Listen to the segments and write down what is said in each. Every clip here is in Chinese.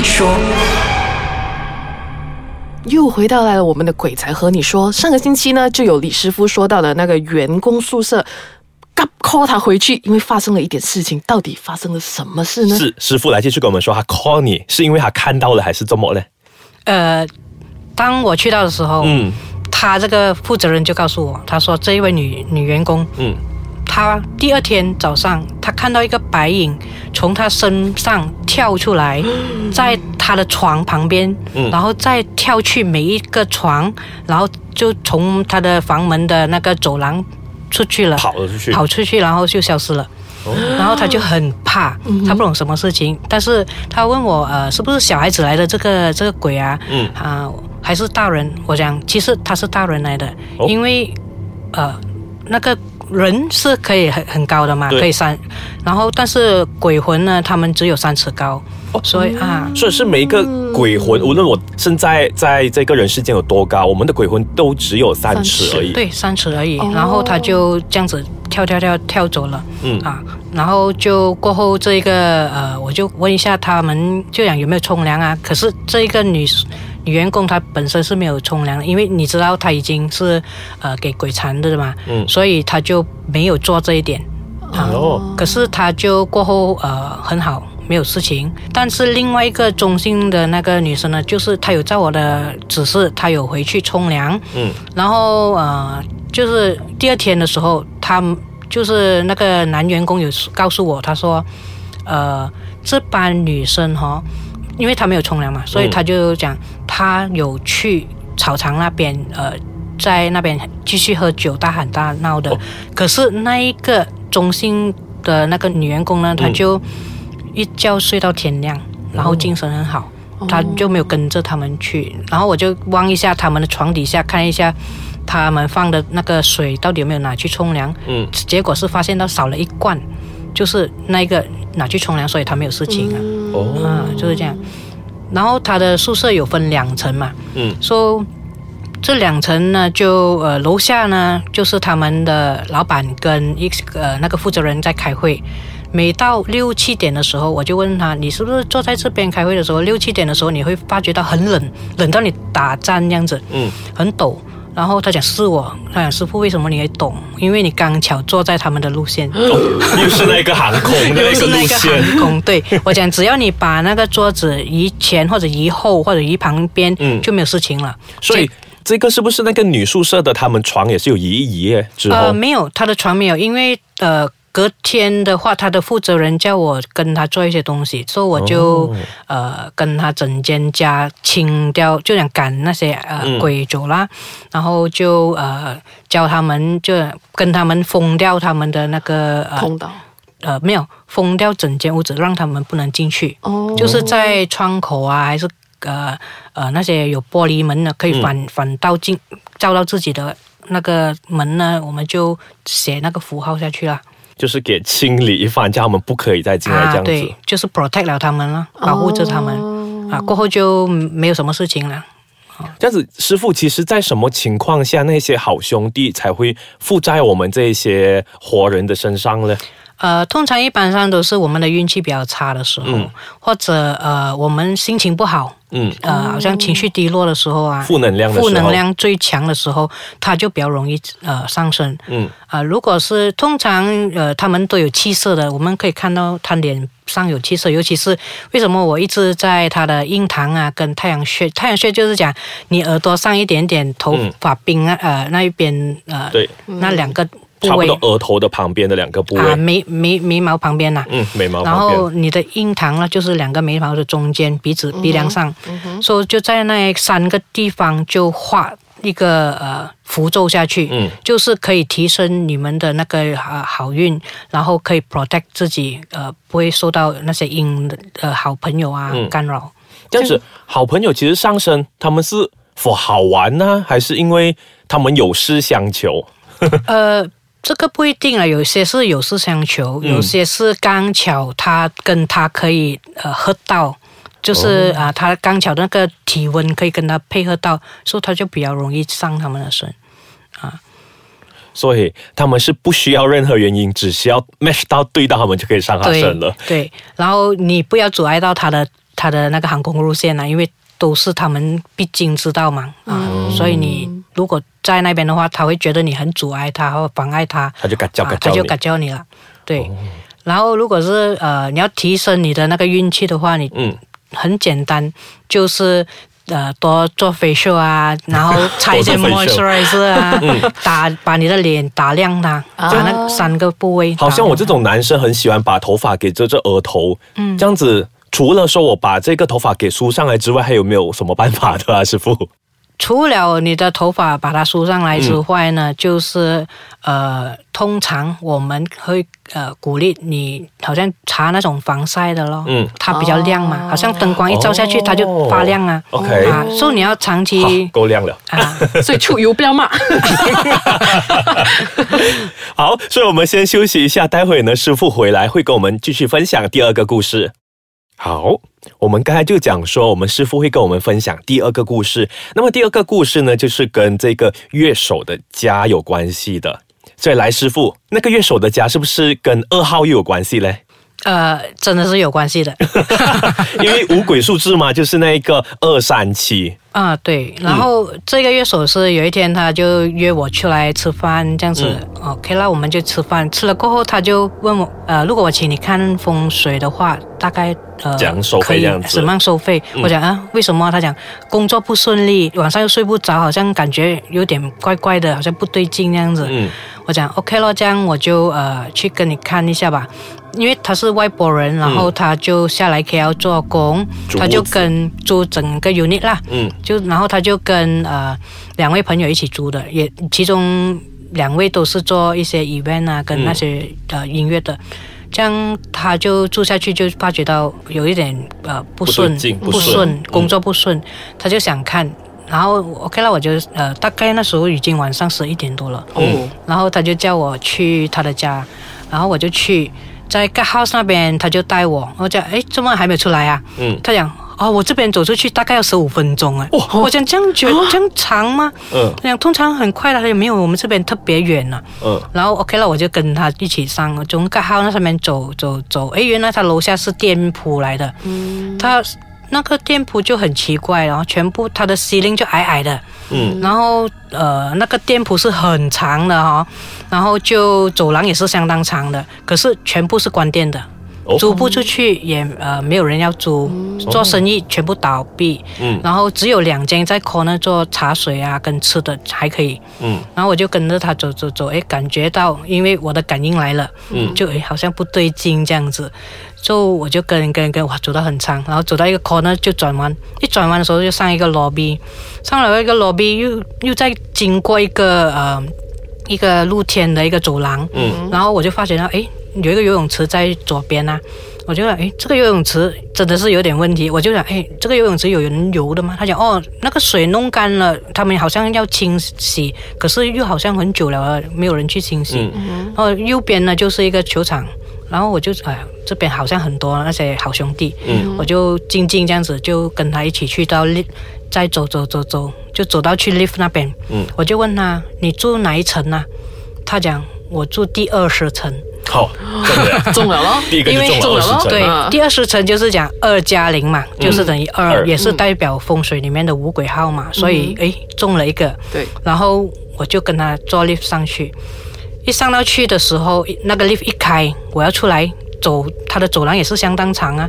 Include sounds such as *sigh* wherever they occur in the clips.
你说，又回到来了我们的鬼才和你说，上个星期呢就有李师傅说到的那个员工宿舍。嘎 call 他回去，因为发生了一点事情，到底发生了什么事呢？是师傅来继续跟我们说，他 call 你是因为他看到了还是怎么呢？呃，当我去到的时候，嗯他这个负责人就告诉我，他说这一位女女员工，嗯，她第二天早上，他看到一个白影从他身上跳出来，在他的床旁边，嗯。然后再跳去每一个床，然后就从他的房门的那个走廊出去了，跑了出去，跑出去，然后就消失了。哦。然后他就很怕，他不懂什么事情，但是他问我，呃，是不是小孩子来的这个这个鬼啊？嗯。啊、还是大人？我讲，其实他是大人来的，哦。因为呃，那个人是可以很很高的嘛，可以三，然后但是鬼魂呢，他们只有三尺高，哦所以啊，所以是每一个鬼魂，无论我现在在这个人世间有多高，我们的鬼魂都只有三尺而已。对，三尺而已。哦然后他就这样子跳跳跳跳走了。嗯啊，然后就过后这一个呃，我就问一下他们，就讲有没有冲凉啊？可是这一个女女员工她本身是没有冲凉的，因为你知道她已经是呃给鬼缠的嘛，嗯所以她就没有做这一点。啊哦可是她就过后呃很好。没有事情，但是另外一个中心的那个女生呢，就是她有照我的指示，她有回去冲凉，嗯然后呃，就是第二天的时候，她就是那个男员工有告诉我，他说，呃，这班女生哈，因为他没有冲凉嘛，所以嗯他就讲他有去草场那边，呃，在那边继续喝酒，大喊大闹的。哦可是那一个中心的那个女员工呢，她嗯就一觉睡到天亮，然后精神很好。她就没有跟着他们去，然后我就望一下他们的床底下，看一下他们放的那个水到底有没有拿去冲凉。嗯，结果是发现到少了一罐，就是那个拿去冲凉，所以他没有事情啊。哦，啊，就是这样。然后他的宿舍有分两层嘛，嗯说、这两层呢，就呃楼下呢就是他们的老板跟一个呃那个负责人在开会。每到六七点的时候，我就问他：“你是不是坐在这边开会的时候，六七点的时候你会发觉到很冷，冷到你打颤这样子，嗯，很抖？”然后他讲是我，他讲师傅为什么你也懂？因为你刚巧坐在他们的路线，哦又是那个航空的那个是那个路线。航空，对我讲，只要你把那个桌子移前或者移后或者移旁边，嗯就没有事情了。所以这个是不是那个女宿舍的他们床也是有移一移耶之后？呃，没有，他的床没有，因为呃。隔天的话，他的负责人叫我跟他做一些东西，所以我就、哦呃跟他整间家清掉，就想赶那些呃、嗯鬼走啦，然后就呃教他们就跟他们封掉他们的那个呃通道呃没有封掉整间屋子，让他们不能进去。哦，就是在窗口啊，还是呃呃那些有玻璃门的，可以反、反倒进照到自己的那个门呢，我们就写那个符号下去啦。就是给清理一番，叫他们不可以再进来这啊，样子。对，就是 protect 了他们了，保护着他们、哦啊，过后就没有什么事情了。这样子，师傅，其实在什么情况下那些好兄弟才会附在我们这些活人的身上呢？呃，通常一般上都是我们的运气比较差的时候，嗯。或者呃我们心情不好，嗯，呃好像情绪低落的时候啊，负能量的时候，负能量最强的时候，它就比较容易呃上升。嗯。啊、如果是通常呃他们都有气色的，我们可以看到他脸上有气色，尤其是为什么我一直在他的印堂啊跟太阳穴，太阳穴就是讲你耳朵上一点点头发冰啊、呃那一边呃对，那两个差不多额头的旁边的两个部位，啊眉眉眉毛旁边呐、嗯，眉毛然旁边，后你的印堂呢，就是两个眉毛的中间，鼻子鼻梁上，所以就在那三个地方就画一个呃符咒下去，嗯。就是可以提升你们的那个呃好运，然后可以 protect 自己，呃不会受到那些阴的呃好朋友啊、嗯。干扰。这样子，好朋友其实上身，他们是否好玩呢？还是因为他们有事相求？呃，这个不一定啊，有些是有事相求，嗯有些是刚巧他跟他可以呃合到，就是啊、他刚巧那个体温可以跟他配合到，所以他就比较容易上他们的身啊。所以他们是不需要任何原因，只需要 match 到对到他们就可以上他对身了。对，然后你不要阻碍到他的他的那个航空路线啊，因为都是他们必经之道嘛，啊，所以你如果在那边的话，他会觉得你很阻碍他或妨碍他，他就敢叫啊嘎叫你，他就敢教你了，对。然后如果是呃你要提升你的那个运气的话，你嗯，很简单，就是呃多做 facial 啊，然后 *laughs* 擦一些 moisturizer 啊，打把你的脸打亮它，啊。把那三个部位。好像我这种男生很喜欢把头发给遮遮额头，嗯，这样子。除了说我把这个头发给梳上来之外，还有没有什么办法的啊，师傅？除了你的头发把它梳上来之外呢，就是呃，通常我们会呃鼓励你，好像擦那种防晒的咯，嗯它比较亮嘛，好像灯光一照下去、哦它就发亮啊 OK 啊，所以你要长期，够亮了。啊。*laughs* 所以出油不要骂。*laughs* 好，所以我们先休息一下，待会呢，师傅回来会跟我们继续分享第二个故事。好，我们刚才就讲说，我们师傅会跟我们分享第二个故事。那么第二个故事呢，就是跟这个乐手的家有关系的。所以来，师傅，那个乐手的家是不是跟二号又有关系嘞？呃，真的是有关系的 *laughs* 因为五鬼数字嘛，就是那一个二三七。啊，对。然后这个乐手是有一天他就约我出来吃饭，这样子、OK 那，我们就吃饭。吃了过后，他就问我，呃，如果我请你看风水的话，大概呃怎样收费这样子怎么样收费？我讲啊，为什么？他讲工作不顺利，晚上又睡不着，好像感觉有点怪怪的，好像不对劲那样子。嗯我讲 OK 咯，这样我就呃去跟你看一下吧，因为他是外国人，然后他就下来 KL 做工，他就跟租整个 unit 啦，嗯。就然后他就跟呃两位朋友一起租的，也其中两位都是做一些 event 啊，跟那些、呃音乐的。这样他就住下去，就发觉到有一点呃不顺不顺。嗯。工作不顺，他就想看。然后 OK 了，我就呃大概那时候已经晚上十一点多了，哦，然后他就叫我去他的家，然后我就去，在 g house 那边，他就带我，我讲，哎，怎么还没出来啊？嗯。他讲，哦，我这边走出去大概要十五分钟哎，我讲这样久 *gasps* 这样长吗？嗯。他讲通常很快的，也没有我们这边特别远呢、嗯。然后 OK 了，我就跟他一起上，从 g house 那上面走走走，哎，原来他楼下是店铺来的，嗯，他那个店铺就很奇怪，然后全部他的 ceiling 就矮矮的，嗯。然后呃，那个店铺是很长的哈、然后就走廊也是相当长的，可是全部是关店的，租不出去也呃没有人要租，做生意全部倒闭，嗯。然后只有两间在 corner 做茶水啊跟吃的还可以，嗯。然后我就跟着他走走走，哎，感觉到因为我的感应来了，嗯。就哎好像不对劲这样子，就我就跟跟跟哇走到很长，然后走到一个 corner 就转弯，一转弯的时候就上一个 lobby，上了一个 lobby 又又再经过一个呃一个露天的一个走廊，嗯。然后我就发觉到哎有一个游泳池在左边啊。我就想，哎，这个游泳池真的是有点问题。我就想，哎，这个游泳池有人游的吗？他讲，哦，那个水弄干了，他们好像要清洗，可是又好像很久了，没有人去清洗。嗯然后右边呢就是一个球场，然后我就哎，这边好像很多那些好兄弟，嗯我就静静这样子就跟他一起去到再走走走走，就走到去 lift 那边，嗯我就问他你住哪一层啊？他讲我住第二十层，好，*laughs* 中了咯。第一个就因为中了对。啊，第二十层就是讲二加零嘛，就是等于二，二。也是代表风水里面的五鬼号嘛，所以诶中了一个，对，然后我就跟他坐 lift 上去，一上到去的时候，那个 lift 一开，我要出来走，他的走廊也是相当长啊，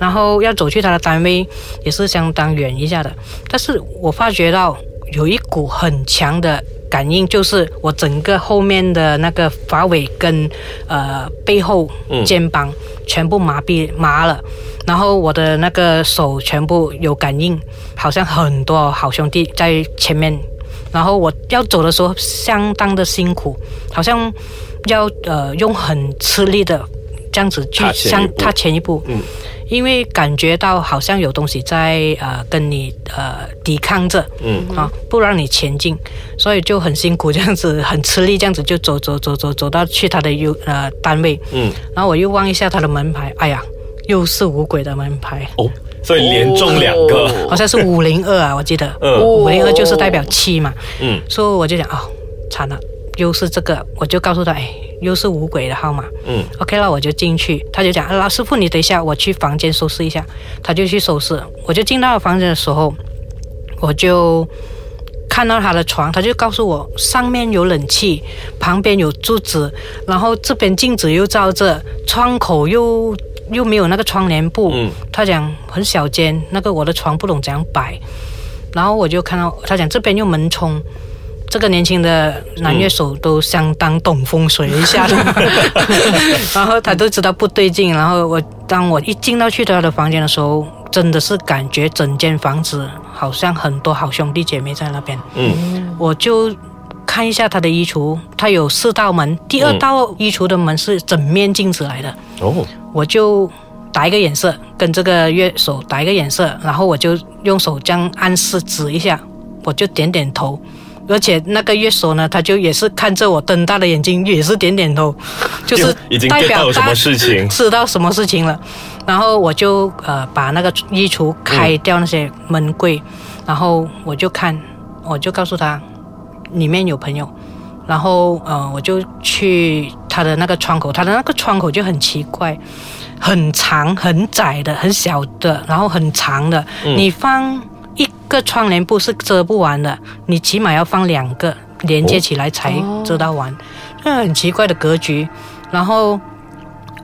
然后要走去他的单位也是相当远一下的，但是我发觉到有一股很强的感应，就是我整个后面的那个发尾跟呃背后嗯肩膀全部麻痹麻了。然后我的那个手全部有感应，好像很多好兄弟在前面然后我要走的时候相当的辛苦，好像要呃用很吃力的这样子去向踏前一步，嗯因为感觉到好像有东西在呃跟你呃抵抗着，嗯。啊，不让你前进，所以就很辛苦，这样子很吃力，这样子就走走走走走到去他的优呃单位，嗯，然后我又望一下他的门牌，哎呀，又是五鬼的门牌，哦，所以连中两个，哦好像是五零二啊，我记得，嗯。五零二就是代表七嘛，嗯。所以我就想哦，惨了，又是这个，我就告诉他，哎，又是五鬼的号码。嗯，OK 了，我就进去，他就讲，啊老师傅，你等一下，我去房间收拾一下。他就去收拾，我就进到房间的时候，我就看到他的床，他就告诉我上面有冷气，旁边有柱子，然后这边镜子又照着，窗口又又没有那个窗帘布。嗯他讲很小间，那个我的床不懂怎样摆，然后我就看到他讲这边又门冲。这个年轻的男乐手都相当懂风水一下的，*laughs* 然后他都知道不对劲。然后我当我一进到去他的房间的时候，真的是感觉整间房子好像很多好兄弟姐妹在那边。嗯我就看一下他的衣橱，他有四道门，第二道衣橱的门是整面镜子来的。哦，我就打一个眼色，跟这个乐手打一个眼色，然后我就用手这样暗示指一下，我就点点头。而且那个乐手呢，他就也是看着我瞪大的眼睛，也是点点头，*laughs* 就是已经代表有什么事情。*laughs* 知道什么事情了。然后我就呃把那个衣橱开掉那些门柜，然后我就看，我就告诉他里面有朋友。然后呃我就去他的那个窗口，他的那个窗口就很奇怪，很长、很窄的、很小的，然后很长的，嗯你放一个窗帘布是遮不完的，你起码要放两个连接起来才遮到完，这、很奇怪的格局。然后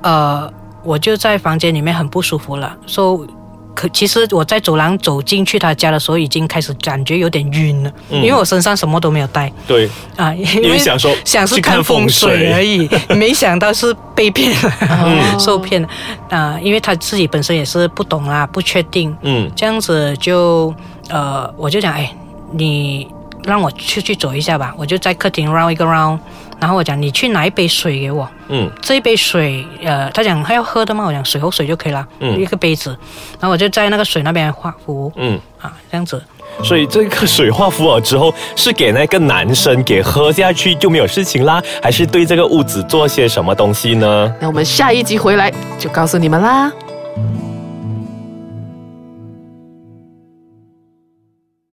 呃，我就在房间里面很不舒服了，说、可其实我在走廊走进去他家的时候，已经开始感觉有点晕了，因为我身上什么都没有带。对，啊，因因为想说想是看看风水。而已，*laughs* 没想到是被骗了，*laughs* 受骗了。啊！因为他自己本身也是不懂啊，不确定，嗯。这样子就呃，我就讲，哎，你让我出去走一下吧，我就在客厅 round 一个 round，然后我讲你去拿一杯水给我，嗯这一杯水，呃，他讲他要喝的嘛？我讲水和水就可以了，嗯一个杯子，然后我就在那个水那边画符嗯，啊，这样子。所以这个水画符了之后是给那个男生给喝下去就没有事情啦，还是对这个屋子做些什么东西呢？那我们下一集回来就告诉你们啦。